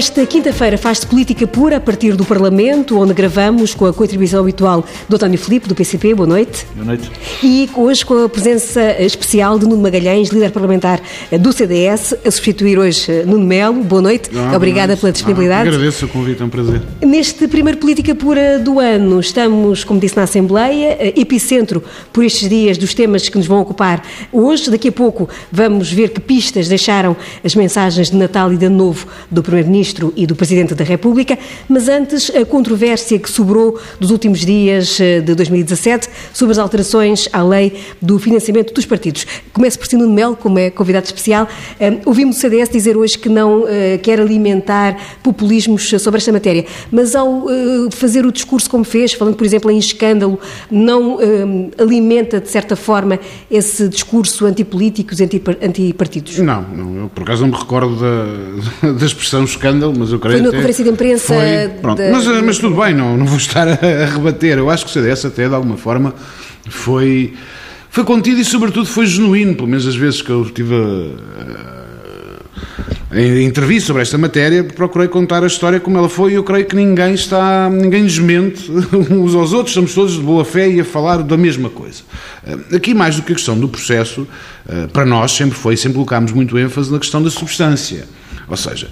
Esta quinta-feira faz-se política pura a partir do Parlamento, onde gravamos com a contribuição habitual do António Filipe, do PCP. Boa noite. Boa noite. E hoje com a presença especial de Nuno Magalhães, líder parlamentar do CDS, a substituir hoje Nuno Melo. Boa noite. Ah, Obrigada boa noite. pela disponibilidade. Ah, agradeço o convite, é um prazer. Neste primeiro Política Pura do ano, estamos, como disse na Assembleia, eh, epicentro por estes dias dos temas que nos vão ocupar hoje. Daqui a pouco vamos ver que pistas deixaram as mensagens de Natal e de Ano Novo do Primeiro-Ministro e do Presidente da República, mas antes a controvérsia que sobrou dos últimos dias eh, de 2017 sobre as alterações à lei do financiamento dos partidos. Começo por Sino Mel, como é convidado especial. Eh, Ouvimos o CDS dizer hoje que não eh, quer alimentar populismos sobre esta matéria, mas ao fazer o discurso como fez, falando, por exemplo, em escândalo, não alimenta, de certa forma, esse discurso antipolíticos, antipar- antipartidos? Não, não, eu por acaso não me recordo da, da expressão escândalo, mas eu creio Foi na conferência de imprensa Foi, pronto. da- Mas, mas tudo bem, não, não vou estar a, a rebater. Eu acho que o CDS até, de alguma forma, foi, foi contido e, sobretudo, foi genuíno, pelo menos as vezes que eu tive a, a intervir sobre esta matéria, procurei contar a história como ela foi e eu creio que ninguém está, ninguém desmente uns aos outros, estamos todos de boa fé e a falar da mesma coisa. Eh, Aqui, mais do que a questão do processo, eh, para nós sempre foi, sempre colocámos muito ênfase na questão da substância. Ou seja,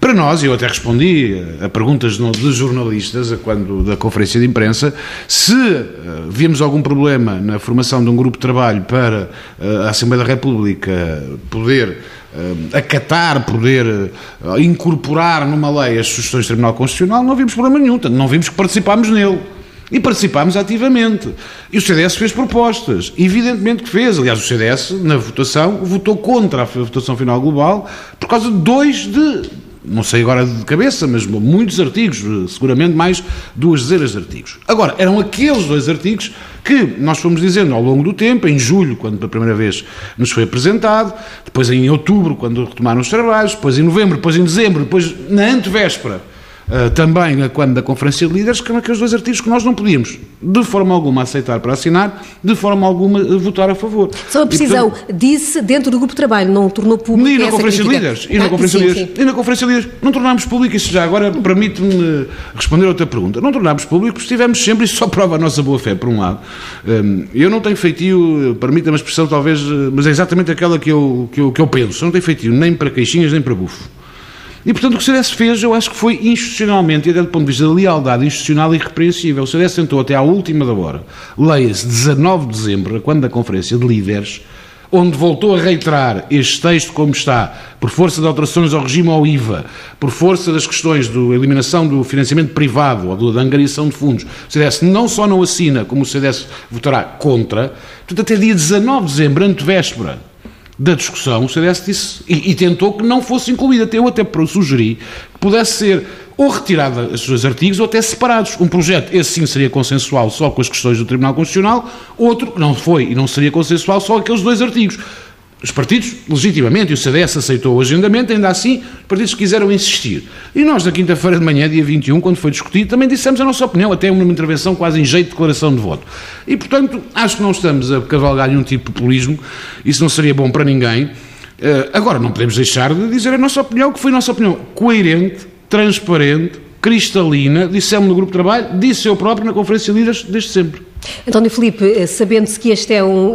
para nós, eu até respondi a perguntas de jornalistas a quando da conferência de imprensa, se eh, víamos algum problema na formação de um grupo de trabalho para eh, a Assembleia da República poder eh, acatar, poder incorporar numa lei as sugestões do Tribunal Constitucional, não vimos problema nenhum, portanto, não vimos que participámos nele. E participámos ativamente. E o CDS fez propostas. Evidentemente que fez. Aliás, o CDS, na votação, votou contra a votação final global por causa de dois de. Não sei agora de cabeça, mas muitos artigos, seguramente mais duas dezenas de artigos. Agora, eram aqueles dois artigos que nós fomos dizendo ao longo do tempo, em julho, quando pela primeira vez nos foi apresentado, depois em outubro, quando retomaram os trabalhos, depois em novembro, depois em dezembro, depois na antevéspera Uh, também uh, quando da Conferência de Líderes, que eram aqueles dois artigos que nós não podíamos, de forma alguma, aceitar para assinar, de forma alguma, uh, votar a favor. Só a E, precisão, portanto, disse dentro do grupo de trabalho, não tornou público e na Conferência de. Líderes, e na Ah, Conferência de sim, Líderes, sim. e na Conferência de Líderes, não tornámos público, isso já agora permite-me responder a outra pergunta, não tornámos público porque estivemos sempre, isso só prova a nossa boa fé, por um lado. Um, eu não tenho feitio, permita-me a expressão talvez, mas é exatamente aquela que eu, que eu, que eu penso, eu não tenho feitio nem para queixinhas nem para bufo. E, portanto, o que o CDS fez, eu acho que foi institucionalmente, e até do ponto de vista da lealdade institucional, irrepreensível. O CDS tentou até à última da hora, leia-se 19 de dezembro, quando da Conferência de Líderes, onde voltou a reiterar este texto como está, por força de alterações ao regime ao IVA, por força das questões da eliminação do financiamento privado ou da angariação de fundos, o CDS não só não assina, como o CDS votará contra, portanto, até dia 19 de dezembro, antevéspera, da discussão, o CDS disse e, e tentou que não fosse incluída. Até eu até sugeri que pudesse ser ou retirada esses dois artigos ou até separados. Um projeto, esse sim seria consensual só com as questões do Tribunal Constitucional, outro não foi e não seria consensual só aqueles dois artigos. Os partidos, legitimamente, e o CDS aceitou o agendamento, ainda assim, os partidos quiseram insistir. E nós, na quinta-feira de manhã, dia 21, quando foi discutido, também dissemos a nossa opinião, até uma intervenção quase em jeito de declaração de voto. E, portanto, acho que não estamos a cavalgar nenhum tipo de populismo, isso não seria bom para ninguém. Eh, agora, não podemos deixar de dizer a nossa opinião, que foi a nossa opinião coerente, transparente, cristalina, dissemos no grupo de trabalho, disse eu próprio na Conferência de Líderes, desde sempre. António Filipe, eh, sabendo-se que este é um,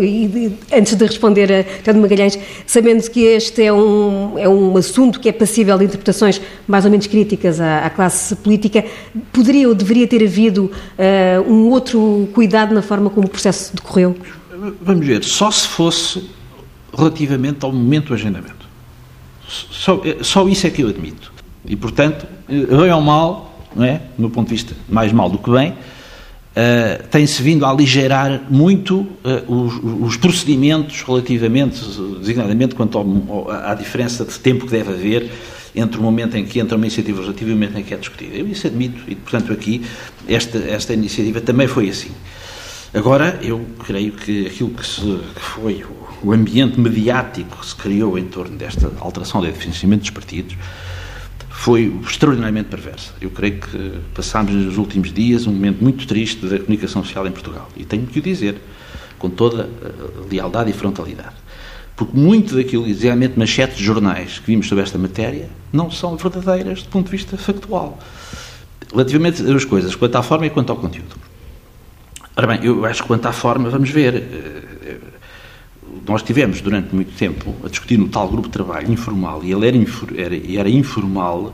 antes de responder a António Magalhães, sabendo-se que este é um, é um assunto que é passível de interpretações mais ou menos críticas à, à classe política, poderia ou deveria ter havido eh, um outro cuidado na forma como o processo decorreu? Vamos ver, só se fosse relativamente ao momento do agendamento. Só, só isso é que eu admito. E, portanto, eh, bem ou mal, não é? no ponto de vista mais mal do que bem, eh, tem-se vindo a aligerar muito eh, os, os procedimentos relativamente, designadamente, quanto ao- à diferença de tempo que deve haver entre o momento em que entra uma iniciativa legislativa e o momento em que é discutida. Eu isso admito e, portanto, aqui esta, esta iniciativa também foi assim. Agora, eu creio que aquilo que, se, que foi o, ambiente mediático que se criou em torno desta alteração do financiamento dos partidos foi extraordinariamente perversa. Eu creio que passámos nos últimos dias um momento muito triste da comunicação social em Portugal. E tenho que o dizer, com toda a lealdade e frontalidade. Porque muito daquilo, exatamente manchetes de jornais que vimos sobre esta matéria, não são verdadeiras do ponto de vista factual. Relativamente duas coisas, quanto à forma e quanto ao conteúdo. Ora bem, eu acho que quanto à forma, vamos ver. Eh, nós tivemos durante muito tempo a discutir no tal grupo de trabalho informal, e ele era, era, era informal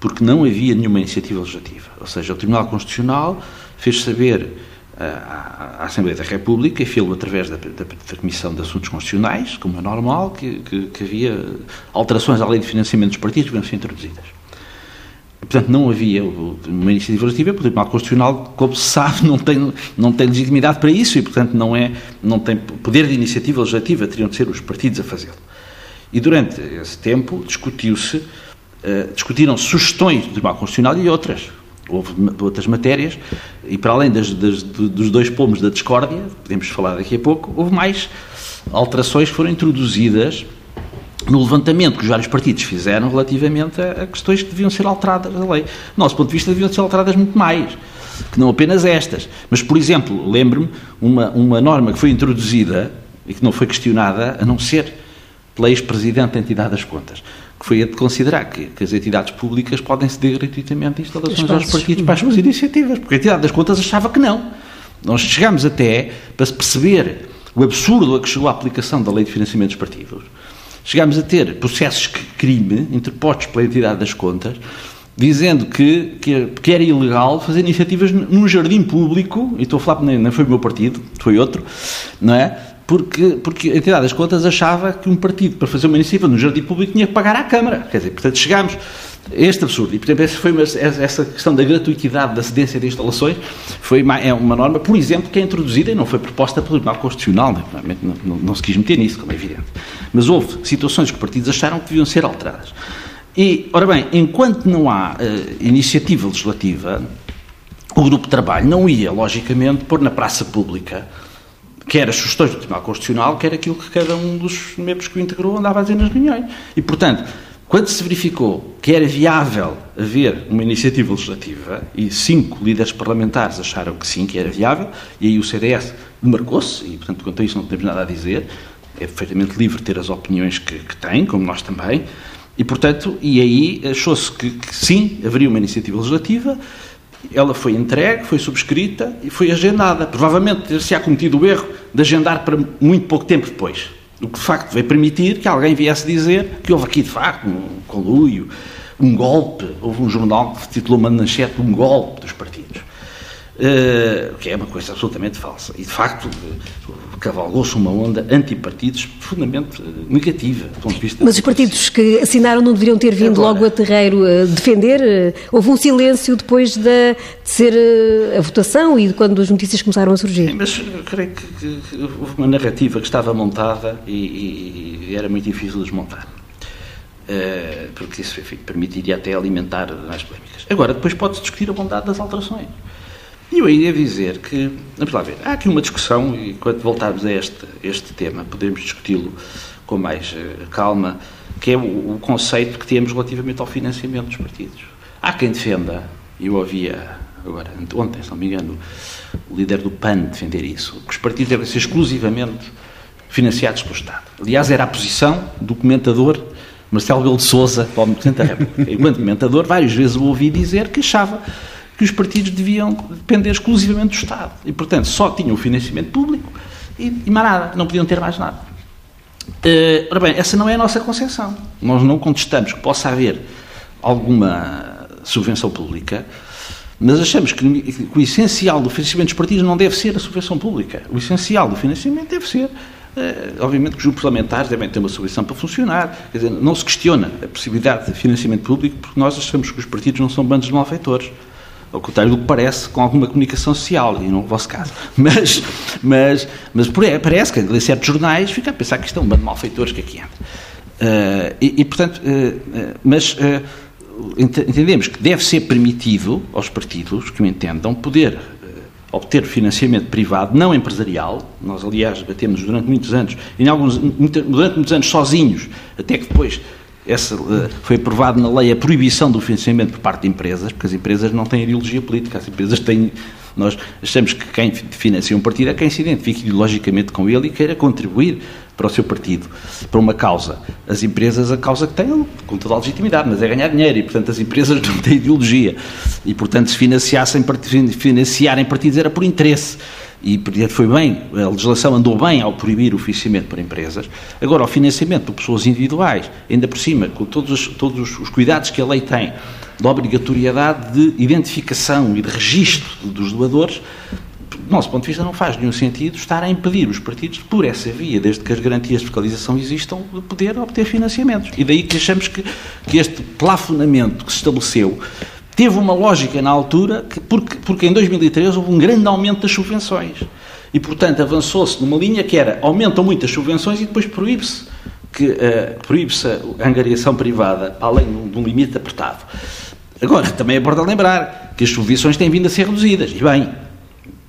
porque não havia nenhuma iniciativa legislativa. Ou seja, o Tribunal Constitucional fez saber à, à Assembleia da República, e fez-lo através da, da, da, Comissão de Assuntos Constitucionais, como é normal, que, que, que, havia alterações à lei de financiamento dos partidos que iam ser introduzidas. Portanto, não havia uma iniciativa legislativa, porque o Tribunal Constitucional, como se sabe, não tem, não tem legitimidade para isso e, portanto, não, é, não tem poder de iniciativa legislativa, teriam de ser os partidos a fazê-lo. E durante esse tempo discutiu-se, uh, discutiram sugestões do Tribunal Constitucional e outras houve outras matérias, e para além das, das, dos dois pomos da discórdia, podemos falar daqui a pouco, houve mais alterações que foram introduzidas no levantamento que os vários partidos fizeram relativamente a, questões que deviam ser alteradas da lei. Do nosso ponto de vista, deviam ser alteradas muito mais, que não apenas estas. Mas, por exemplo, lembro-me uma, uma norma que foi introduzida e que não foi questionada, a não ser pela ex-presidente da entidade das contas, que foi a de considerar que, que as entidades públicas podem ceder gratuitamente instalações aos partidos para as suas iniciativas, porque a entidade das contas achava que não. Nós chegámos até, para se perceber o absurdo a que chegou a aplicação da lei de financiamento dos partidos, chegámos a ter processos de crime interpostos pela entidade das contas, dizendo que, que, era ilegal fazer iniciativas num jardim público, e estou a falar, nem foi o meu partido, foi outro, não é? Porque, porque a entidade das contas achava que um partido, para fazer uma iniciativa no jardim público, tinha que pagar à Câmara. Quer dizer, portanto, chegámos a este absurdo. E, portanto, essa, foi uma, essa questão da gratuitidade da cedência de instalações foi uma, é uma norma, por exemplo, que é introduzida e não foi proposta pelo Tribunal Constitucional. Né? Não, não, não, se quis meter nisso, como é evidente. Mas houve situações que os partidos acharam que deviam ser alteradas. E, ora bem, enquanto não há uh, iniciativa legislativa, o grupo de trabalho não ia, logicamente, pôr na praça pública quer as sugestões do Tribunal Constitucional, quer aquilo que cada um dos membros que o integrou andava a dizer nas reuniões. E, portanto, quando se verificou que era viável haver uma iniciativa legislativa, e cinco líderes parlamentares acharam que sim, que era viável, e aí o CDS demarcou-se, e, portanto, quanto a isso não temos nada a dizer, é perfeitamente livre ter as opiniões que, que tem, como nós também, e, portanto, e aí achou-se que, que sim, haveria uma iniciativa legislativa, ela foi entregue, foi subscrita e foi agendada. Provavelmente ter-se-á cometido o erro de agendar para muito pouco tempo depois. O que de facto veio permitir que alguém viesse dizer que houve aqui de facto um conluio, um golpe. Houve um jornal que titulou uma manchete um golpe dos partidos. Uh, que é uma coisa absolutamente falsa. E de facto cavalgou-se uma onda antipartidos profundamente eh, negativa do ponto de vista. Mas os partidos que assinaram não deveriam ter vindo Agora, logo a terreiro a defender? Houve um silêncio depois de, de ser eh, a votação e de quando as notícias começaram a surgir? Sim, mas creio que, que, que, houve uma narrativa que estava montada e, e, e era muito difícil desmontar. Uh, porque isso enfim, permitiria até alimentar as polémicas. Agora, depois pode-se discutir a bondade das alterações. Eu ia dizer que, vamos lá ver, há aqui uma discussão, e quando voltarmos a este, este tema, podemos discuti-lo com mais uh, calma, que é o, o, conceito que temos relativamente ao financiamento dos partidos. Há quem defenda, e eu ouvia agora, ontem, se não me engano, o líder do PAN defender isso, que os partidos devem ser exclusivamente financiados pelo Estado. Aliás, era a posição do comentador Marcelo Belo de Souza, para o Presidente da República. Enquanto comentador, várias vezes o ouvi dizer que achava que os partidos deviam depender exclusivamente do Estado. E, portanto, só tinham o financiamento público e, e mais nada, não podiam ter mais nada. Uh, ora bem, essa não é a nossa concepção. Nós não contestamos que possa haver alguma subvenção pública, mas achamos que, o essencial do financiamento dos partidos não deve ser a subvenção pública. O essencial do financiamento deve ser Uh, obviamente que os grupos parlamentares devem ter uma subvenção para funcionar. Quer dizer, não se questiona a possibilidade de financiamento público porque nós achamos que os partidos não são bandos de malfeitores ao contrário do que parece com alguma comunicação social, e no vosso caso. Mas, mas, mas parece que em certos jornais fica a pensar que isto é um bando de malfeitores que aqui anda. Uh, e, e, portanto, uh, mas entendemos que deve ser permitido aos partidos que o entendam poder obter financiamento privado, não empresarial. Nós, aliás, batemos durante muitos anos, em alguns, durante muitos anos sozinhos, até que depois essa, eh, foi aprovado na lei a proibição do financiamento por parte de empresas, porque as empresas não têm ideologia política, as empresas têm. Nós achamos que quem financia um partido é quem se identifique ideologicamente com ele e queira contribuir para o seu partido, para uma causa. As empresas, a causa que têm, com toda a legitimidade, mas é ganhar dinheiro e, portanto, as empresas não têm ideologia. E, portanto, se financiassem, financiarem partidos era por interesse. E foi bem, a legislação andou bem ao proibir o financiamento por empresas. Agora, o financiamento por pessoas individuais, ainda por cima, com todos os, todos os cuidados que a lei tem, da obrigatoriedade de identificação e de registro dos doadores, do nosso ponto de vista, não faz nenhum sentido estar a impedir os partidos, por essa via, desde que as garantias de fiscalização existam, de poder obter financiamentos. E daí que achamos que, que este plafonamento que se estabeleceu teve uma lógica na altura, que, porque, porque em 2013 houve um grande aumento das subvenções. E, portanto, avançou-se numa linha que era aumentam muitas subvenções e depois proíbe-se que uh, proíbe-se a angariação privada, além de um limite apertado. Agora, também é importante lembrar que as subvenções têm vindo a ser reduzidas, e bem,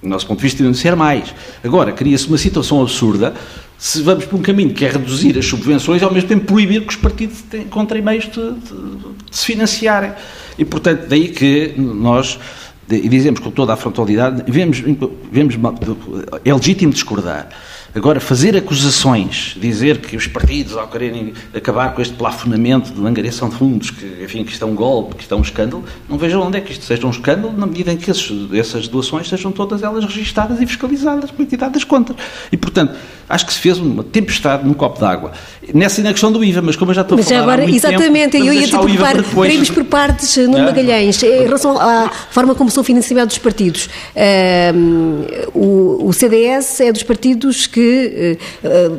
do nosso ponto de vista, deviam ser mais. Agora, cria-se uma situação absurda se vamos por um caminho que é reduzir as subvenções e, ao mesmo tempo, proibir que os partidos encontrem meios de, de, de se financiarem. E, portanto, daí que nós e dizemos com toda a frontalidade, vemos, vemos, é legítimo discordar, Agora, fazer acusações, dizer que os partidos, ao quererem acabar com este plafonamento de angariação de fundos, que, enfim, que isto é um golpe, que isto é um escândalo, não vejo onde é que isto seja um escândalo, na medida em que esses, essas doações sejam todas elas registadas e fiscalizadas pela entidade das contas. E, portanto, acho que se fez uma tempestade num copo d'água. Nessa na questão do IVA, mas como eu já estou mas a falar agora, há muito exatamente, tempo, eu ia te preocupar, para irmos por partes, no é? Magalhães, em relação à forma como são financiados os partidos. o, o CDS é dos partidos que eh,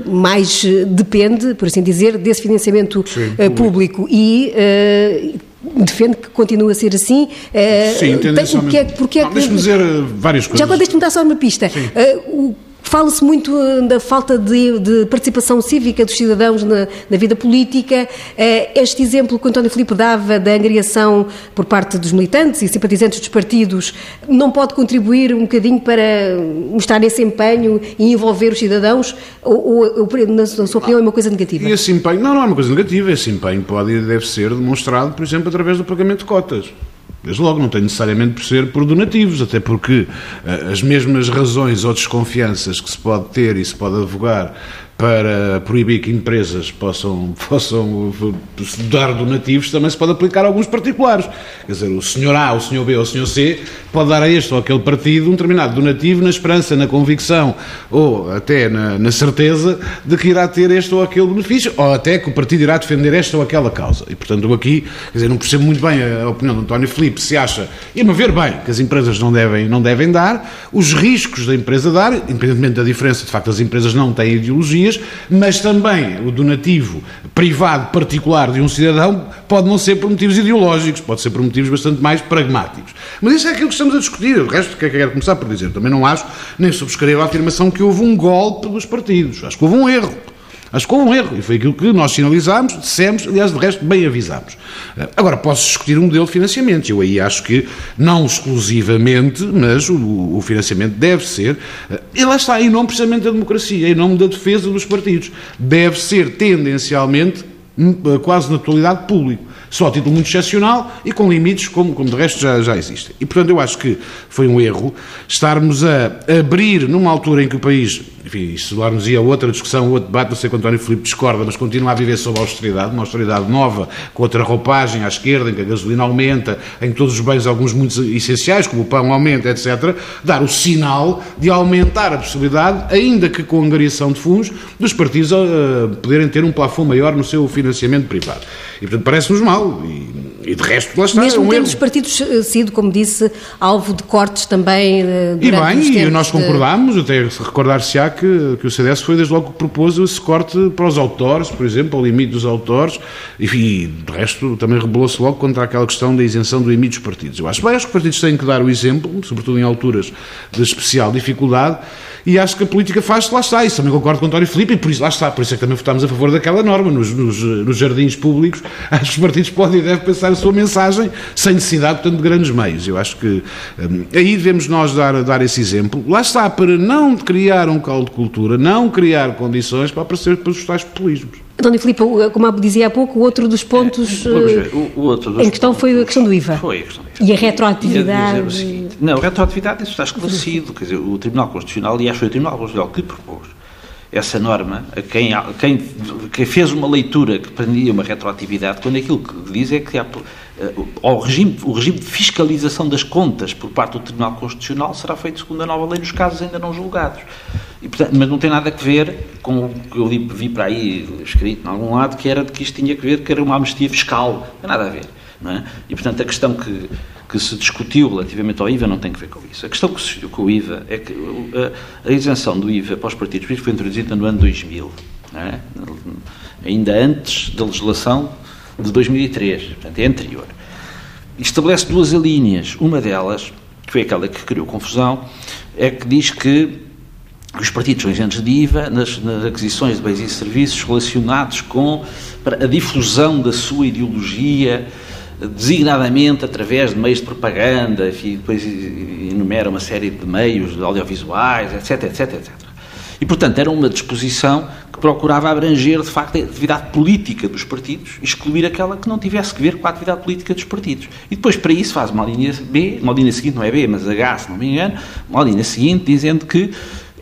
mais depende, por assim dizer, desse financiamento Sim, eh, público. público. E eh, defende que continue a ser assim. Sim, tendencialmente. Porque, porque, Deixa-me dizer várias coisas. Já agora deixe-me dar só uma pista. Uh, o Fala-se muito eh, da falta de, de, participação cívica dos cidadãos na, na, vida política. Eh, este exemplo que o António Filipe dava da angariação por parte dos militantes e simpatizantes dos partidos não pode contribuir um bocadinho para mostrar esse empenho e envolver os cidadãos? Ou, ou na sua opinião, é uma coisa negativa? E esse empenho, não, não é uma coisa negativa. Esse empenho pode e deve ser demonstrado, por exemplo, através do pagamento de cotas. Desde logo, não tem necessariamente por ser por donativos, até porque uh, as mesmas razões ou desconfianças que se pode ter e se pode advogar para proibir que empresas possam, possam dar donativos, também se pode aplicar a alguns particulares. Quer dizer, o senhor A, o senhor B ou o senhor C pode dar a este ou aquele partido um determinado donativo na esperança, na convicção ou até na, na certeza de que irá ter este ou aquele benefício, ou até que o partido irá defender esta ou aquela causa. E, portanto, aqui, quer dizer, não percebo muito bem a opinião de António Filipe, se acha, e a ver bem, que as empresas não devem, não devem dar, os riscos da empresa dar, independentemente da diferença, de facto, as empresas não têm ideologia, mas também o donativo privado particular de um cidadão pode não ser por motivos ideológicos, pode ser por motivos bastante mais pragmáticos. Mas isso é aquilo que estamos a discutir. O resto, que é que quero começar por dizer? Também não acho, nem subscrevo a afirmação que houve um golpe dos partidos. Acho que houve um erro. Acho que houve um erro e foi aquilo que nós sinalizámos, dissemos, aliás, de resto, bem avisámos. Eh, agora, posso discutir um modelo de financiamento. Eu aí acho que, não exclusivamente, mas o, o financiamento deve ser, eh, e lá está, em nome precisamente da democracia, em nome da defesa dos partidos, deve ser tendencialmente, hum, eh, quase na totalidade, público só a título muito excepcional e com limites como, como de resto já, já existem. E, portanto, eu acho que foi um erro estarmos a abrir, numa altura em que o país, enfim, isso levar-nos ia a outra discussão, outro debate, não sei quanto António Filipe discorda, mas continua a viver sob a austeridade, uma austeridade nova, com outra roupagem à esquerda, em que a gasolina aumenta, em que todos os bens, alguns muito essenciais, como o pão aumenta, etc., dar o sinal de aumentar a possibilidade, ainda que com angariação de fundos, dos partidos uh, poderem ter um plafond maior no seu financiamento privado. E, portanto, parece-nos mal. E, e, de resto, lá está. Mesmo é um tendo os partidos eh, sido, como disse, alvo de cortes também uh, E bem, e nós concordámos, até recordar-se-á que, que o CDS foi desde logo que propôs esse corte para os autores, por exemplo, ao limite dos autores, e, e de resto também rebelou-se logo contra aquela questão da isenção do limite dos partidos. Eu acho bem, acho que os partidos têm que dar o exemplo, sobretudo em alturas de especial dificuldade, e acho que a política faz-se, lá está, isso também concordo com António Filipe, e por isso lá está, por isso é que também votámos a favor daquela norma, nos, nos, nos jardins públicos, acho que os partidos podem e devem pensar sua mensagem sem necessidade, portanto, de grandes meios. Eu acho que hum, aí devemos nós dar, dar esse exemplo. Lá está, para não criar um caldo de cultura, não criar condições para aparecer para os tais populismos. António Filipe, como dizia há pouco, o outro dos pontos é, ver, o, o outro dos em questão pontos, foi a questão do IVA. Foi a questão do IVA. E a retroatividade. Seguinte, não, a retroatividade isso está esclarecido. Quer dizer, o Tribunal Constitucional, aliás, foi o Tribunal Constitucional que propôs essa norma, quem, quem, quem, fez uma leitura que prendia uma retroatividade, quando aquilo que diz é que há, ao regime, o regime de fiscalização das contas por parte do Tribunal Constitucional será feito segundo a nova lei nos casos ainda não julgados. E, portanto, mas não tem nada a ver com o que eu vi para aí escrito em algum lado, que era de que isto tinha que ver que era uma amnistia fiscal. Não tem nada a ver. É? E, portanto, a questão que, que se discutiu relativamente ao IVA não tem a ver com isso. A questão que se, com o IVA é que a, a, isenção do IVA para os partidos políticos foi introduzida no ano 2000, é? ainda antes da legislação de 2003, portanto é anterior. Estabelece duas linhas. Uma delas, que foi aquela que criou confusão, é que diz que os partidos são isentos de IVA nas, nas, aquisições de bens e serviços relacionados com a difusão da sua ideologia, designadamente através de meios de propaganda, e depois enumera uma série de meios audiovisuais, etc, etc, etc. E, portanto, era uma disposição que procurava abranger, de facto, a atividade política dos partidos, excluir aquela que não tivesse que ver com a atividade política dos partidos. E depois, para isso, faz uma linha B, uma linha seguinte, não é B, mas H, se não me engano, uma linha seguinte, dizendo que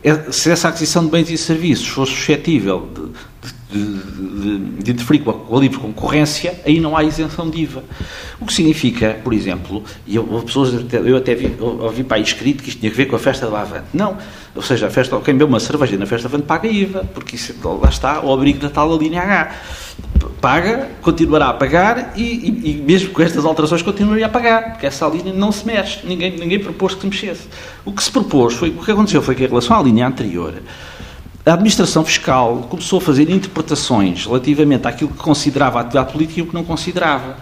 é, se essa aquisição de bens e serviços fosse suscetível de, de, de, de interferir com a, com a, livre concorrência, aí não há isenção de IVA. O que significa, por exemplo, e eu, pessoas, eu até vi, ouvi para aí escrito que isto tinha a ver com a festa da Avante. Não. Ou seja, a festa, quem bebe uma cerveja na festa da Avante paga IVA, porque isso, lá está o abrigo da tal linha H paga, continuará a pagar e, e, e, mesmo com estas alterações continuaria a pagar, porque essa linha não se mexe, ninguém, ninguém propôs que se mexesse. O que se propôs foi, o que aconteceu foi que em relação à linha anterior, a administração fiscal começou a fazer interpretações relativamente àquilo que considerava a atividade política e o que não considerava.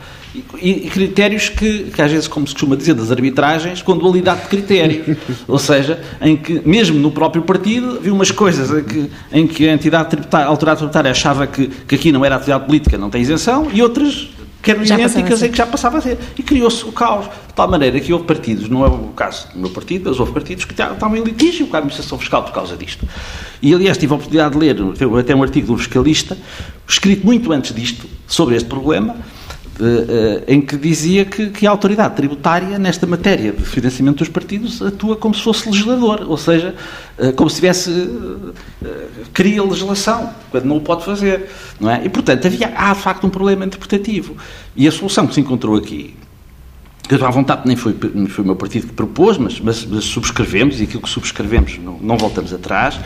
E, e, critérios que, que, às vezes, como se costuma dizer, das arbitragens, com dualidade de critérios. Ou seja, em que, mesmo no próprio partido, havia umas coisas em que, em que a entidade tributária, a autoridade tributária achava que, que aqui não era atividade política, não tem isenção, e outras que eram já idênticas em que já passava a ser. E criou-se o caos. De tal maneira que houve partidos, não é o caso do meu partido, mas houve partidos que estavam em litígio com a administração fiscal por causa disto. E, aliás, tive a oportunidade de ler até um artigo de um fiscalista, escrito muito antes disto, sobre este problema, Uh, em que dizia que, que, a autoridade tributária, nesta matéria de financiamento dos partidos, atua como se fosse legislador, ou seja, uh, como se tivesse. Uh, cria legislação, quando não o pode fazer. Não é? E, portanto, havia, há de facto um problema interpretativo. E a solução que se encontrou aqui, que à vontade nem foi, foi o meu partido que propôs, mas, mas, mas, subscrevemos, e aquilo que subscrevemos não, não voltamos atrás,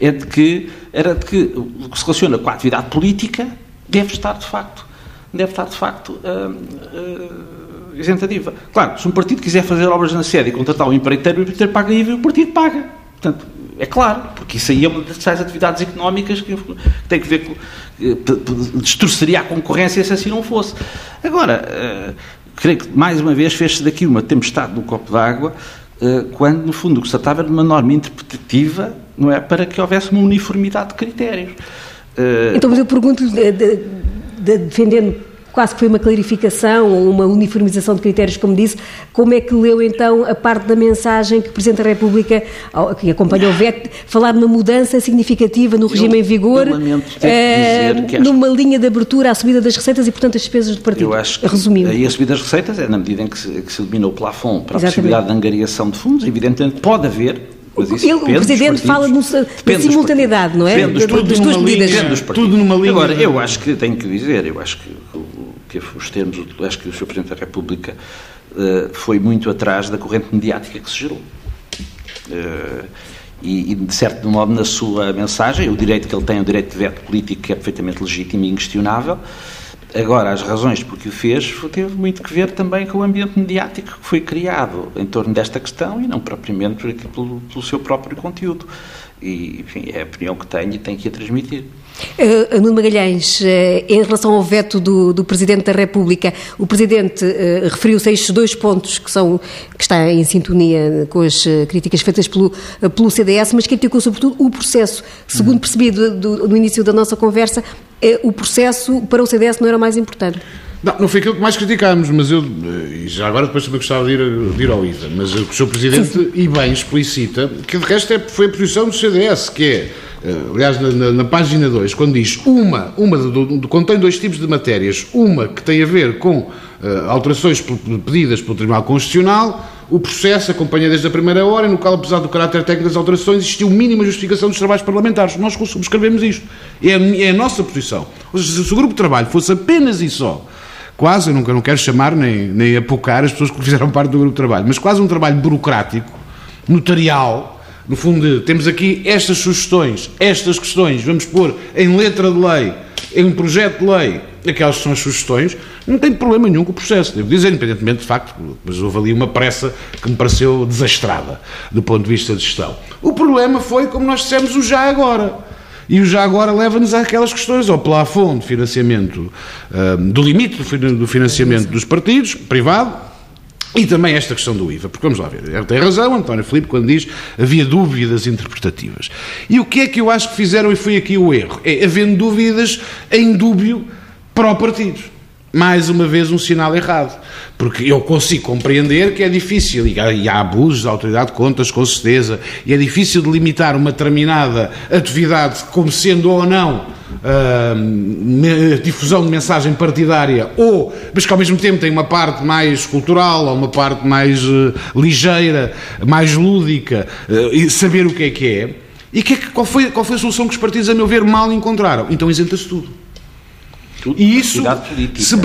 é de que, era de que o que se relaciona com a atividade política deve estar, de facto, deve estar, de facto, uh, uh, isenta de IVA. Claro, se um partido quiser fazer obras na sede e contratar um empreiteiro, o empreiteiro paga e o partido paga. Portanto, é claro, porque isso aí é uma das atividades económicas que tem que ver com. distorceria a concorrência se assim não fosse. Agora, uh, creio que mais uma vez fez-se daqui uma tempestade no copo d'água, uh, quando no fundo o que se tratava era de uma norma interpretativa, não é? Para que houvesse uma uniformidade de critérios. Uh, então, mas eu pergunto-lhe de, defendendo quase que foi uma clarificação ou uma uniformização de critérios, como disse, como é que leu então a parte da mensagem que o Presidente da República, que acompanhou o veto, falar de uma mudança significativa no regime eu, em vigor, é, numa linha de abertura à subida das receitas e, portanto, as despesas do partido? Eu acho que Resumindo. aí a subida das receitas é na medida em que se, que se elimina o plafond para a Exatamente. possibilidade de angariação de fundos, evidentemente pode haver Ele, o Presidente fala na simultaneidade, não é? Depende dos, tudo, duas medidas. Linha, tudo numa linha. Agora, eu acho que, tenho que dizer, eu acho que, que os termos, acho que o Sr. Presidente da República uh, foi muito atrás da corrente mediática que se gerou. Uh, e, e, de certo modo, na sua mensagem, o direito que ele tem, o direito de veto político, que é perfeitamente legítimo e inquestionável, Agora, as razões por que o fez teve muito que ver também com o ambiente mediático que foi criado em torno desta questão e não propriamente pelo, pelo seu próprio conteúdo. E, enfim, é a opinião que tenho e tenho que a transmitir. Uh, Nuno Magalhães, uh, em relação ao veto do, do, Presidente da República, o Presidente uh, referiu-se a estes dois pontos que, são, que está em sintonia com as críticas feitas pelo, pelo CDS, mas criticou sobretudo o processo. Segundo uhum. percebi do, do, no início da nossa conversa, o processo para o CDS não era mais importante. Não, não foi aquilo que mais criticámos, mas eu, e já agora depois também gostava de ir, de ir ao IVA, mas o Sr. Presidente, sim, sim. e bem, explicita que de resto é, foi a posição do CDS, que é, eh, aliás, na, na, na página 2, quando diz uma, uma do, do, contém dois tipos de matérias, uma que tem a ver com uh, alterações pedidas pelo Tribunal Constitucional, o processo acompanha desde a primeira hora, no qual, apesar do caráter técnico das alterações, existiu mínima justificação dos trabalhos parlamentares. Nós subscrevemos isto. É a, é a nossa posição. Ou seja, se o grupo de trabalho fosse apenas e só quase, eu não quero chamar nem, nem apocar as pessoas que fizeram parte do grupo de trabalho, mas quase um trabalho burocrático, notarial, no fundo, temos aqui estas sugestões, estas questões, vamos pôr em letra de lei, em projeto de lei, aquelas são as sugestões, não tem problema nenhum com o processo, devo dizer, independentemente de facto, mas houve ali uma pressa que me pareceu desastrada do ponto de vista de gestão. O problema foi, como nós dissemos, o já agora. E já agora leva-nos àquelas questões, ao plafond de financiamento, do limite do financiamento dos partidos, privado, e também esta questão do IVA, porque vamos lá ver, tem razão, António Filipe, quando diz havia dúvidas interpretativas. E o que é que eu acho que fizeram e foi aqui o erro? É havendo dúvidas em dúbio para o partido mais uma vez um sinal errado. Porque eu consigo compreender que é difícil, e há, abusos da autoridade de contas, com certeza, e é difícil delimitar uma determinada atividade como sendo ou não uh, difusão de mensagem partidária, ou, mas que ao mesmo tempo tem uma parte mais cultural, ou uma parte mais uh, ligeira, mais lúdica, uh, e saber o que é que é. E que, é qual, foi, qual foi a solução que os partidos, a meu ver, mal encontraram? Então isenta-se tudo tudo e isso se,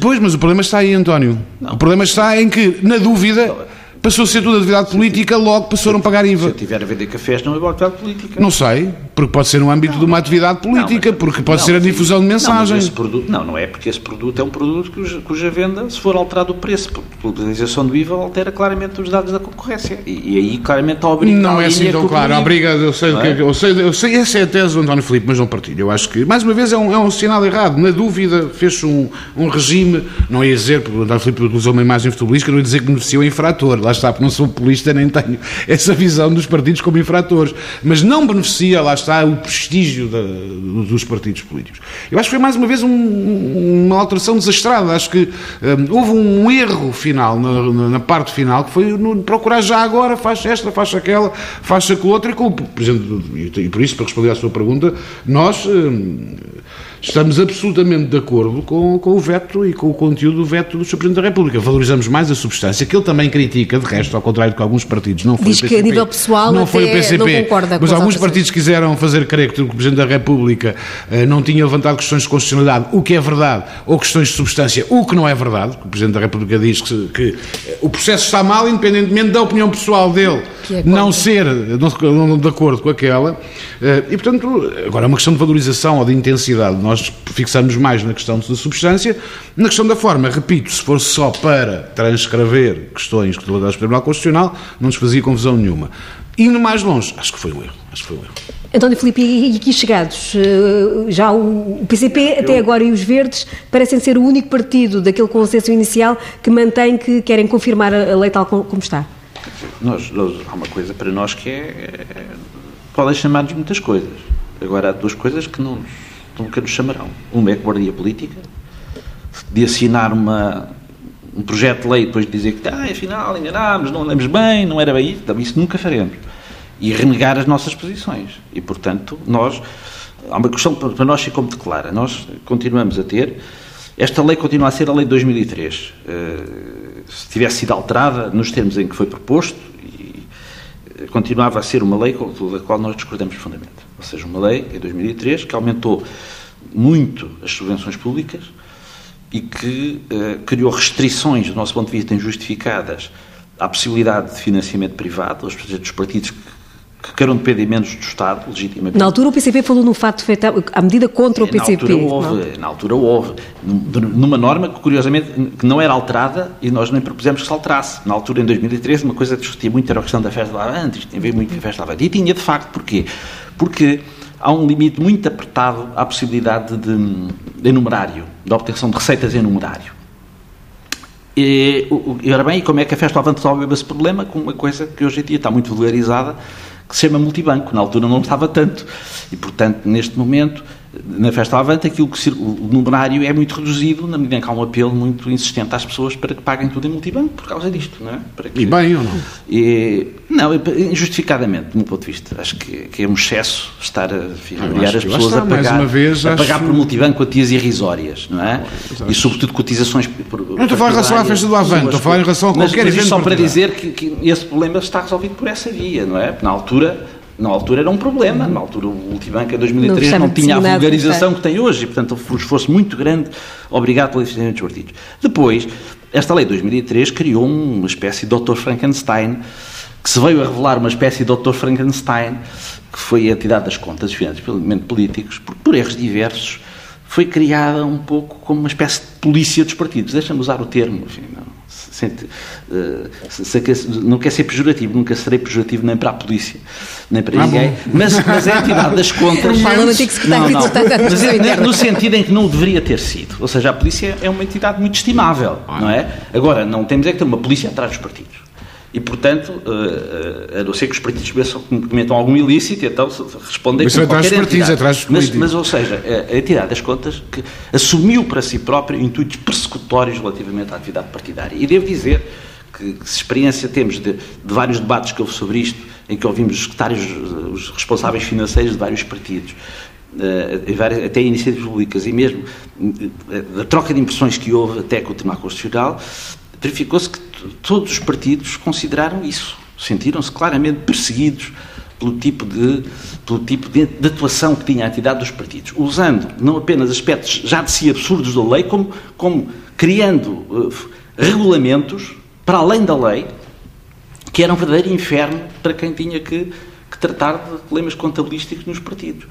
Pois, mas o problema está aí, António. Não. O problema está em que, na dúvida, passou a ser tudo atividade política, logo passaram a pagar IVA. Se tiver a vender cafés, não é atividade política. Não sei, porque pode ser no âmbito não, de uma atividade política, não, porque pode não, ser a difusão de mensagens. Não, produto, não, não é porque esse produto é um produto cuja, cuja venda, se for alterado o preço, pela utilização do IVA, altera claramente os dados da concorrência. E, e aí claramente está obriga Não é assim tão claro, obriga, eu sei, é? que, eu, sei, eu sei, essa é a tese do António Filipe, mas não partilho. Eu acho que, mais uma vez, é um, é um sinal errado. Na dúvida, fez-se um, um regime, não ia dizer, porque o António Filipe utilizou uma imagem futebolística, não ia dizer que beneficiou o infrator, lá está, porque não sou polícia nem tenho essa visão dos partidos como infratores. Mas não beneficia, lá está, o prestígio da, dos partidos políticos. Eu acho que foi mais uma vez um, uma alteração desastrada. Acho que um, houve um erro final, na, na, parte final, que foi no, procurar já agora, faz esta, faz aquela, faz aquela outra, e, com, por exemplo, e por isso, para responder à sua pergunta, nós. Um, estamos absolutamente de acordo com, com o veto e com o conteúdo do veto do Sr. Presidente da República. Valorizamos mais a substância, que ele também critica, de resto, ao contrário do que alguns partidos, não foi Diz o PCP. que a nível pessoal não foi o PCP, não concorda mas alguns partidos quiseram fazer crer que o Presidente da República eh, não tinha levantado questões de constitucionalidade, o que é verdade, ou questões de substância, o que não é verdade, o Presidente da República diz que, que o processo está mal, independentemente da opinião pessoal dele é não ser não, não, de acordo com aquela, eh, e portanto, agora é uma questão de valorização ou de intensidade. Nós fixamos mais na questão da substância, na questão da forma, repito, se fosse só para transcrever questões que ao Tribunal Constitucional, não nos fazia confusão nenhuma. Indo mais longe, acho que foi um erro. Acho que foi um erro. António Filipe, e aqui chegados, eh, já o PCP até agora e os Verdes parecem ser o único partido daquele consenso inicial que mantém que querem confirmar a lei tal como está. Nós, nós, há uma coisa para nós que é, é podem chamar-nos muitas coisas. Agora há duas coisas que não, nunca nos chamarão. Uma é a guardia política, de assinar uma, um projeto de lei e depois de dizer que, ah, afinal, enganámos, não andamos bem, não era bem isso, então, isso nunca faremos. E renegar as nossas posições. E, portanto, nós, há uma questão para nós ficou muito clara. Nós continuamos a ter, esta lei continua a ser a lei de 2003. Uh, se tivesse sido alterada nos termos em que foi proposto, e, uh, continuava a ser uma lei da qual nós discordamos profundamente. Ou seja, uma lei em 2003 que aumentou muito as subvenções públicas e que uh, criou restrições, do nosso ponto de vista, injustificadas à possibilidade de financiamento privado, aos dos partidos que que queiram depender menos do Estado, legitimamente. Na altura o PCP falou num fato feito à medida contra o PCP. Na altura houve, na altura houve numa norma que curiosamente que não era alterada e nós nem propusemos que se alterasse. Na altura, em 2013, uma coisa que discutia muito era a questão da festa de lavante, isto tinha a ver muito com a festa de lavante. E tinha de facto, porquê? Porque há um limite muito apertado à possibilidade de, de enumerário, da obtenção de receitas em numerário. E, ora bem, e como é que a festa lavante resolve esse problema? Com uma coisa que hoje em dia está muito vulgarizada, que se chama multibanco. Na altura não estava tanto. E, portanto, neste momento, na Festa Avante aquilo que o numerário é muito reduzido na medida em que há um apelo muito insistente às pessoas para que paguem tudo em multibanco por causa disto, não é? Que, e bem ou não? E, não, injustificadamente, do meu ponto de vista. Acho que, que é um excesso estar a obrigar as pessoas está, a pagar, vez, a pagar por multibanco quantias irrisórias, não é? e sobretudo cotizações... Por, não estou a falar em relação à Festa do Avante, estou a falar em relação a qualquer mas, mas evento só para dizer que, que esse problema está resolvido por essa via, não é? Na altura na altura era um problema, na altura o Multibanco em 2003 não, não tinha a vulgarização que tem hoje e, portanto, um esforço muito grande obrigado pelo existência dos partidos. Depois, esta lei de 2003 criou uma espécie de Dr. Frankenstein, que se veio a revelar uma espécie de Dr. Frankenstein, que foi a entidade das contas, financeiramente políticos, por, por erros diversos, foi criada um pouco como uma espécie de polícia dos partidos. Deixa-me usar o termo, enfim, não Se, se, não quer ser pejorativo, nunca serei pejorativo nem para a polícia, nem para ah, ninguém, mas, mas é a entidade das contas. Fala no não, não, mas é, no sentido em que não deveria ter sido. Ou seja, a polícia é uma entidade muito estimável, ah. não é? Agora, não temos é que ter uma polícia atrás dos partidos. E, portanto, uh, a não ser que os partidos cometam algum ilícito, então respondem mas com qualquer partidos, atrás mas, mas, ou seja, a entidade das contas que assumiu para si própria intuitos persecutórios relativamente à atividade partidária. E devo dizer que, que se experiência temos de, de, vários debates que houve sobre isto, em que ouvimos os secretários, os responsáveis financeiros de vários partidos, uh, até iniciativas públicas, e mesmo da troca de impressões que houve até com o Tribunal Constitucional, verificou-se que todos os partidos consideraram isso. Sentiram-se claramente perseguidos pelo tipo, de, pelo tipo de, de, atuação que tinha a entidade dos partidos, usando não apenas aspectos já de si absurdos da lei, como, como criando uh, regulamentos para além da lei, que era um verdadeiro inferno para quem tinha que, que tratar de problemas contabilísticos nos partidos.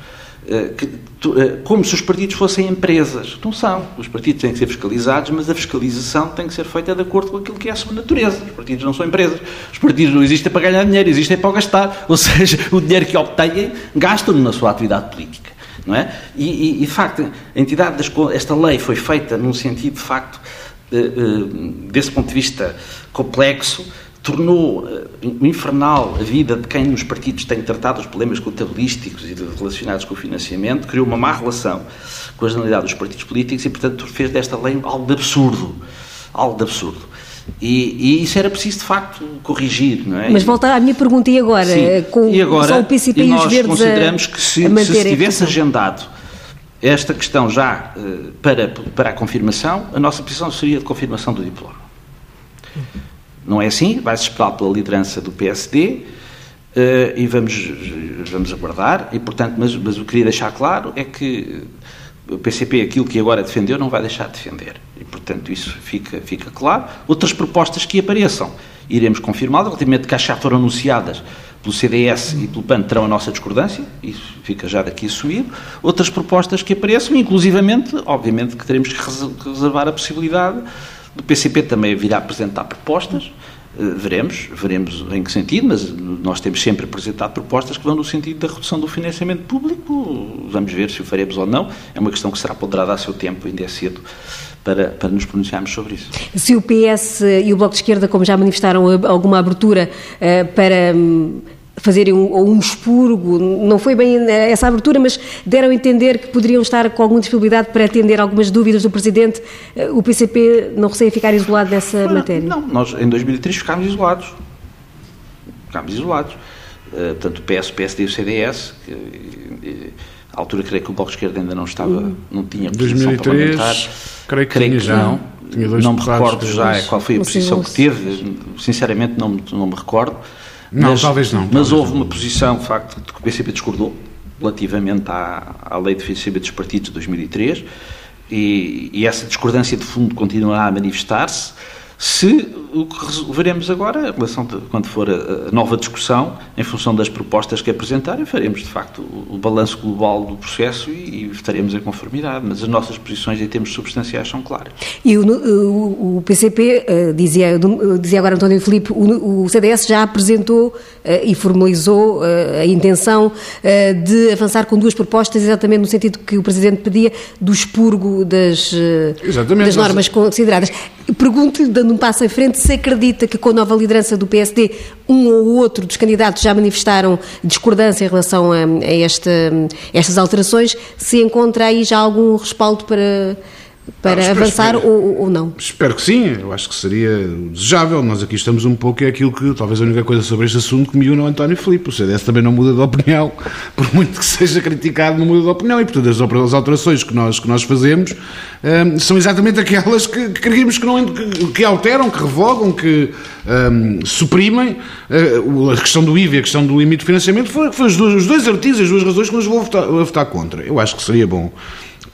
Eh, eh, como se os partidos fossem empresas. Não são. Os partidos têm que ser fiscalizados, mas a fiscalização tem que ser feita de acordo com aquilo que é a sua natureza. Os partidos não são empresas. Os partidos não existem para ganhar dinheiro, existem para gastar. Ou seja, o dinheiro que obtêm, gastam-no na sua atividade política. Não é? E, e, e, de facto, a entidade das, esta lei foi feita num sentido, de facto, eh, desse ponto de vista complexo, tornou uh, infernal a vida de quem nos partidos tem tratado os problemas contabilísticos e relacionados com o financiamento, criou uma má relação com a generalidade dos partidos políticos e, portanto, fez desta lei algo de absurdo. Algo de absurdo. E, e, isso era preciso, de facto, corrigir, não é? Mas volta à minha pergunta, e agora? Sim. Com e agora, só o PCP e, e os verdes consideramos a, que se, se, se tivesse agendado esta questão já uh, para, para a confirmação, a nossa posição seria de confirmação do diploma. Não é assim, vai-se esperar pela liderança do PSD uh, eh, e vamos, vamos aguardar. E, portanto, mas, mas o que queria deixar claro é que o PCP, aquilo que agora defendeu, não vai deixar de defender. E, portanto, isso fica, fica claro. Outras propostas que apareçam, iremos confirmá-las. Relativamente que já foram anunciadas pelo CDS e pelo PAN, terão a nossa discordância. Isso fica já daqui assumido. Outras propostas que apareçam, inclusivamente, obviamente, que teremos que reservar a possibilidade do PCP também virá apresentar propostas, eh, veremos, veremos em que sentido, mas nós temos sempre apresentado propostas que vão no sentido da redução do financiamento público. Vamos ver se o faremos ou não. É uma questão que será ponderada a seu tempo, ainda é cedo para, para nos pronunciarmos sobre isso. Se o PS e o Bloco de Esquerda, como já manifestaram alguma abertura uh, para. Fazerem um, um expurgo, não foi bem essa abertura, mas deram a entender que poderiam estar com alguma disponibilidade para atender algumas dúvidas do Presidente. O PCP não receia ficar isolado nessa não, matéria? Não, nós em 2003 ficámos isolados. Ficámos isolados. Uh, portanto, o PS, o PSD e o CDS, que, uh, à altura creio que o Bloco de Esquerda ainda não estava, uhum. não tinha posição 2003, parlamentar. Creio que, creio que já. Não, não me recordo já qual foi a posição que teve, sinceramente não, não me recordo. Não, mas, talvez não. Talvez mas houve não. uma posição, de facto, que o PCP discordou relativamente à, à Lei de Financiamento dos Partidos de 2003 e, e essa discordância de fundo continuará a manifestar-se se o que veremos agora, em relação de, quando for a, a, nova discussão, em função das propostas que apresentarem, faremos de facto o, o balanço global do processo e, e estaremos em conformidade. Mas as nossas posições em termos substanciais são claras. E o, o, o PCP, uh, eh, dizia, dizia agora António Filipe, o, CDS já apresentou uh, e formalizou uh, a intenção de avançar com duas propostas, exatamente no sentido que o Presidente pedia, do expurgo das, das normas consideradas. Pergunto-lhe, dando um passo em frente, se acredita que com a nova liderança do PSD, um ou outro dos candidatos já manifestaram discordância em relação a, a esta, estas alterações, se encontra aí já algum respaldo para para ah, avançar espero, ou, ou, não? Espero que sim, eu acho que seria desejável. Nós aqui estamos um pouco, é aquilo que talvez a única coisa sobre este assunto que me une ao António Filipe. O CDS também não muda de opinião, por muito que seja criticado, não muda de opinião. E, portanto, as alterações que nós, que nós fazemos um, são exatamente aquelas que, que queríamos que, não, que, que alteram, que revogam, que um, suprimem. Uh, a questão do IVA e a questão do limite de financiamento foram, foram os, dois, os dois artigos, as duas razões que nós vou votar, votar contra. Eu acho que seria bom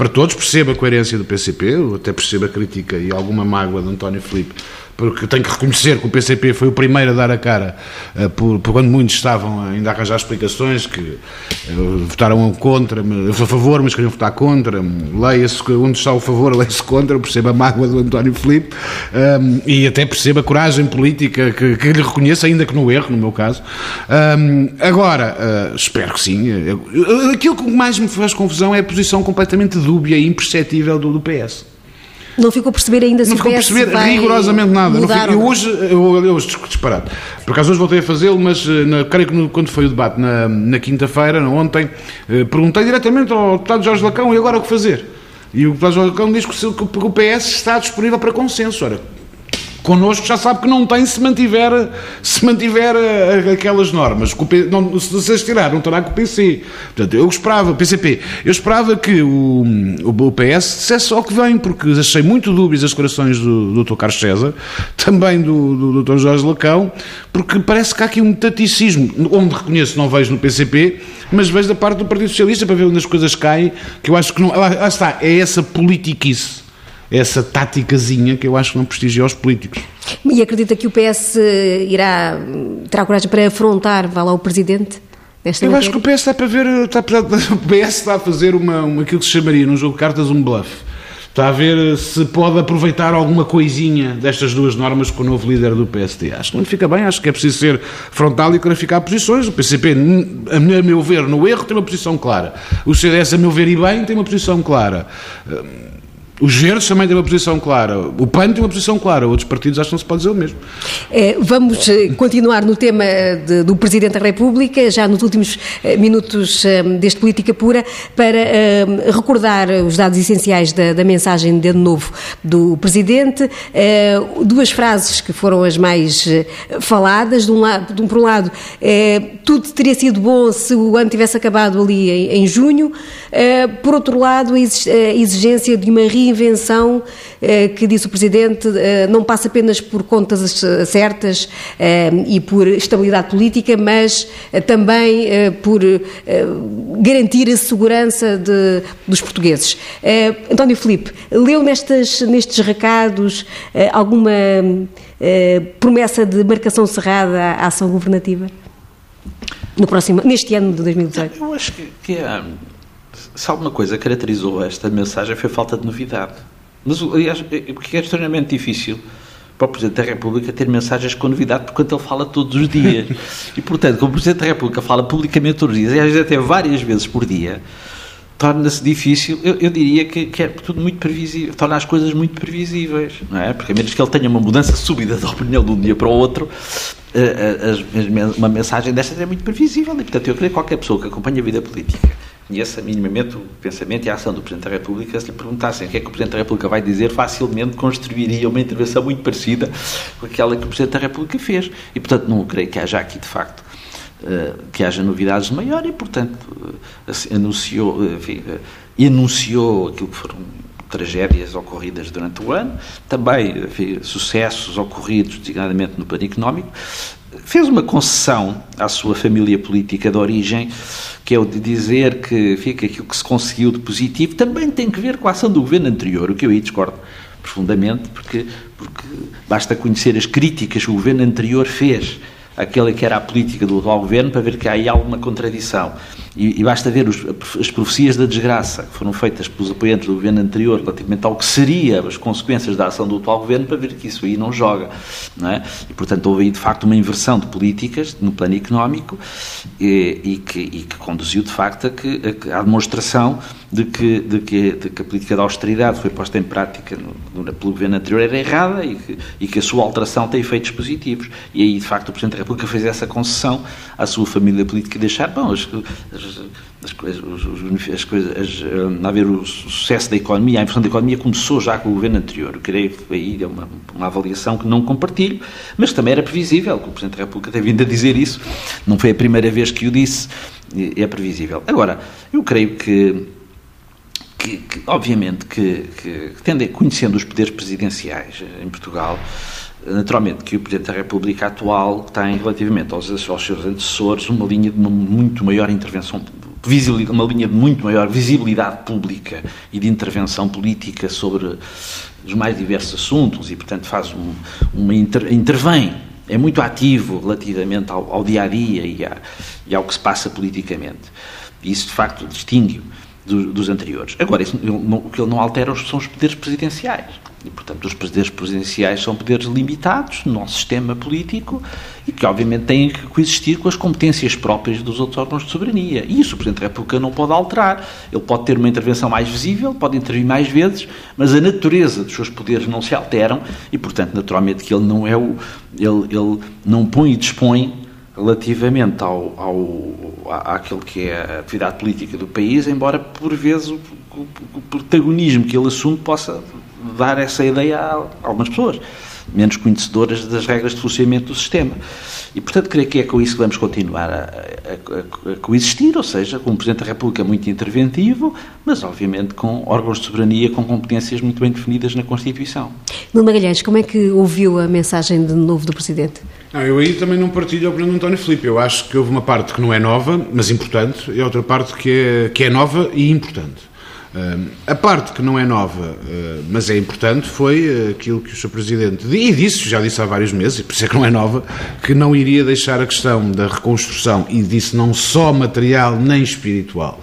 para todos, perceba a coerência do PCP, até perceba a crítica e alguma mágoa de António Filipe porque tenho que reconhecer que o PCP foi o primeiro a dar a cara, uh, por, por, quando muitos estavam ainda a arranjar explicações, que uh, votaram contra, eu sou a favor, mas queriam votar contra, leia-se onde está o favor, leia-se contra, perceba a mágoa do António Filipe um, e até perceba a coragem política que, que lhe reconheço, ainda que no erro, no meu caso. Um, agora, uh, espero que sim. Aquilo que mais me faz confusão é a posição completamente dúbia e imperceptível do, do PS. Não ficou a perceber ainda se não ficou a perceber rigorosamente nada. Fico, eu hoje, eu, eu hoje disparado. Por acaso hoje voltei a fazê-lo, mas eh, na, creio que no, quando foi o debate na, na quinta-feira, ontem, eh, perguntei diretamente ao deputado Jorge Lacão e agora o que fazer? E o deputado Jorge Lacão diz que o, que o PS está disponível para consenso. Ora, Connosco já sabe que não tem se mantiver, se mantiver eh, aquelas normas. Não, se as tirar, não terá com o PC. Portanto, eu esperava, PCP, eu esperava que o, o PS dissesse ao que vem, porque achei muito dúbias as declarações do, do Dr. Carlos César, também do, do Dr. Jorge Lacão, porque parece que há aqui um taticismo, onde reconheço, não vejo no PCP, mas vejo da parte do Partido Socialista para ver onde as coisas caem, que eu acho que não. Lá, lá está, é essa politiquice essa táticazinha que eu acho que não prestigia os políticos. E acredita que o PS irá, terá coragem para afrontar, vá lá, o Presidente? Desta eu matéria? acho que o PS está para ver, está, o PS está a fazer uma, uma, aquilo que se chamaria num jogo de cartas um bluff. Está a ver se pode aproveitar alguma coisinha destas duas normas com o novo líder do PSD. Acho que não fica bem, acho que é preciso ser frontal e clarificar posições. O PCP, a meu ver, no erro, tem uma posição clara. O CDS, a meu ver, e bem, tem uma posição clara. Os verdes também têm uma posição clara. O PAN tem uma posição clara. Outros partidos acham que se pode dizer o mesmo. É, vamos eh, continuar no tema de, do Presidente da República, já nos últimos eh, minutos eh, deste Política Pura, para recordar os dados essenciais da, da mensagem de ano novo do Presidente. Duas frases que foram as mais faladas. De um, lado, por um lado, tudo teria sido bom se o ano tivesse acabado ali em, em junho. Por outro lado, a exigência de uma reinvenção eh, que, disse o Presidente, eh, não passa apenas por contas certas eh, e por estabilidade política, mas também por garantir a segurança de, dos portugueses. António Filipe, leu nestes recados alguma promessa de marcação cerrada à ação governativa? No próximo, neste ano de 2018? Eu acho que, que é se alguma coisa caracterizou esta mensagem foi a falta de novidade. Mas, aliás, é, porque é extremamente difícil para o Presidente da República ter mensagens com novidade, porque ele fala todos os dias. e, portanto, como o Presidente da República fala publicamente todos os dias, e às vezes até várias vezes por dia, torna-se difícil, eu, eu diria que, que, é tudo muito previsível, torna as coisas muito previsíveis, não é? Porque a menos que ele tenha uma mudança súbita de opinião de um dia para o outro, eh, eh, uma mensagem desta é muito previsível, e portanto eu creio que qualquer pessoa que acompanha a vida política conheça minimamente o pensamento e a ação do Presidente da República, se lhe perguntassem o que é que o Presidente da República vai dizer, facilmente construiria uma intervenção muito parecida com aquela que o Presidente da República fez. E, portanto, não creio que haja aqui, de facto, eh, que haja novidades de maior e, portanto, eh, anunciou, eh, enfim, enunciou aquilo que foram tragédias ocorridas durante o ano, também enfim, sucessos ocorridos, designadamente no plano económico, fez uma concessão à sua família política de origem, que é o de dizer que fica aquilo que se conseguiu de positivo também tem que ver com a ação do governo anterior, o que eu aí discordo profundamente, porque, porque basta conhecer as críticas que o governo anterior fez àquela que era a política do atual governo para ver que há aí alguma contradição. E, e basta ver os, as profecias da desgraça que foram feitas pelos apoiantes do governo anterior relativamente ao que seria as consequências da ação do atual governo para ver que isso aí não joga. Não é? E, portanto, houve aí, de facto, uma inversão de políticas no plano económico e, e, que, e que, conduziu, de facto, a que, a, à demonstração de que, de, que, de que a política da austeridade foi posta em prática no, no, pelo governo anterior era errada e que, e que a sua alteração tem efeitos positivos. E aí, de facto, o Presidente da República fez essa concessão à sua família política de deixar, bom, as, as, as coisas, as coisas, as, a haver o sucesso da economia, a inversão da economia começou já com o governo anterior. Eu creio que aí é uma, uma avaliação que não compartilho, mas também era previsível, que o Presidente da República tem vindo a dizer isso, não foi a primeira vez que o disse, é previsível. Agora, eu creio que que, que obviamente, que, que, tendo, conhecendo os poderes presidenciais em Portugal, naturalmente que o Presidente da República atual tem, relativamente aos, aos seus antecessores, uma linha de uma muito maior intervenção uma linha de muito maior visibilidade pública e de intervenção política sobre os mais diversos assuntos e, portanto, faz um, uma inter, intervém, é muito ativo relativamente ao, ao dia a dia e, a, e, ao que se passa politicamente. Isso, de facto, distingue-o do, dos anteriores. Agora, isso, não, o que ele não altera são os poderes presidenciais. E, portanto, os poderes presidenciais são poderes limitados no nosso sistema político e que, obviamente, têm que coexistir com as competências próprias dos outros órgãos de soberania. E isso o Presidente da República não pode alterar. Ele pode ter uma intervenção mais visível, pode intervir mais vezes, mas a natureza dos seus poderes não se alteram e, portanto, naturalmente que ele não é o... Ele, ele não põe e dispõe relativamente ao, ao, àquilo que é a atividade política do país, embora por vezes o, o, o protagonismo que ele assume possa dar essa ideia a algumas pessoas menos conhecedoras das regras de funcionamento do sistema. E, portanto, creio que é com isso que vamos continuar a, a, a, coexistir, ou seja, com um Presidente da República muito interventivo, mas, obviamente, com órgãos de soberania com competências muito bem definidas na Constituição. Nuno Magalhães, como é que ouviu a mensagem de novo do Presidente? Não, eu aí também não partilho a opinião do António Filipe. Eu acho que houve uma parte que não é nova, mas importante, e outra parte que é, que é nova e importante. Uh, a parte que não é nova, uh, mas é importante, foi aquilo que o Sr. Presidente e disse, já disse há vários meses, e por isso é que não é nova, que não iria deixar a questão da reconstrução, e disse não só material nem espiritual,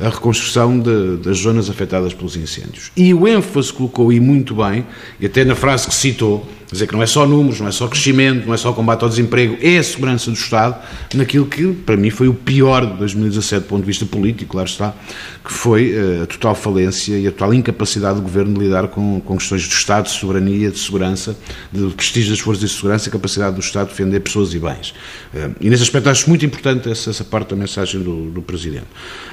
a reconstrução de, das zonas afetadas pelos incêndios. E o ênfase colocou, e muito bem, e até na frase que citou, Quer dizer que não é só números, não é só crescimento, não é só combate ao desemprego, é a segurança do Estado naquilo que, para mim, foi o pior de 2017 do ponto de vista político, claro está, que foi eh, a total falência e a total incapacidade do Governo de lidar com, com questões do Estado, de soberania, de segurança, de prestígio das forças de segurança e capacidade do Estado de defender pessoas e bens. Eh, e nesse aspecto acho muito importante essa, essa parte da mensagem do, do Presidente.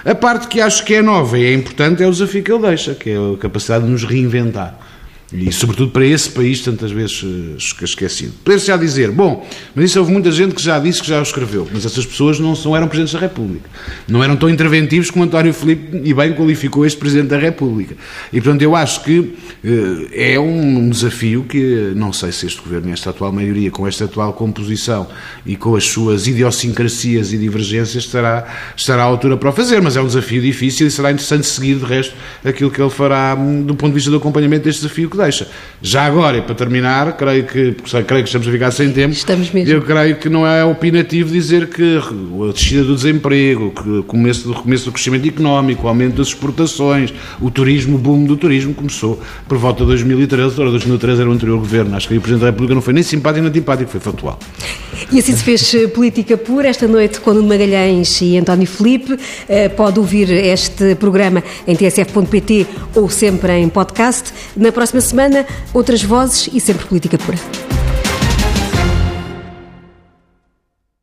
A parte que acho que é nova e é importante é o desafio que ele deixa, que é a capacidade de nos reinventar. E, sobretudo, para esse país tantas vezes eh, esquecido. Poder-se já dizer, bom, mas isso houve muita gente que já disse que já o escreveu, mas essas pessoas não, são, eram Presidentes da República. Não eram tão interventivos como António Filipe e bem qualificou este Presidente da República. E, portanto, eu acho que eh, é um desafio que não sei se este Governo, esta atual maioria, com esta atual composição e com as suas idiosincrasias e divergências, estará, estará à altura para o fazer, mas é um desafio difícil e será interessante seguir, de resto, aquilo que ele fará hum, do ponto de vista do acompanhamento deste desafio que deixa. Já agora, e para terminar, creio que, creio que estamos a ficar sem tempo, estamos mesmo. eu creio que não é opinativo dizer que a descida do desemprego, que o começo, o começo do crescimento económico, o aumento das exportações, o turismo, o boom do turismo começou por volta de 2013, ora 2013 era o anterior governo, acho que aí o Presidente da República não foi nem simpático nem antipático, foi factual. E assim se fez eh, política pura esta noite com Nuno Magalhães e António Felipe. Eh, pode ouvir este programa em tsf.pt ou sempre em podcast. Na próxima semana, outras vozes e sempre política pura.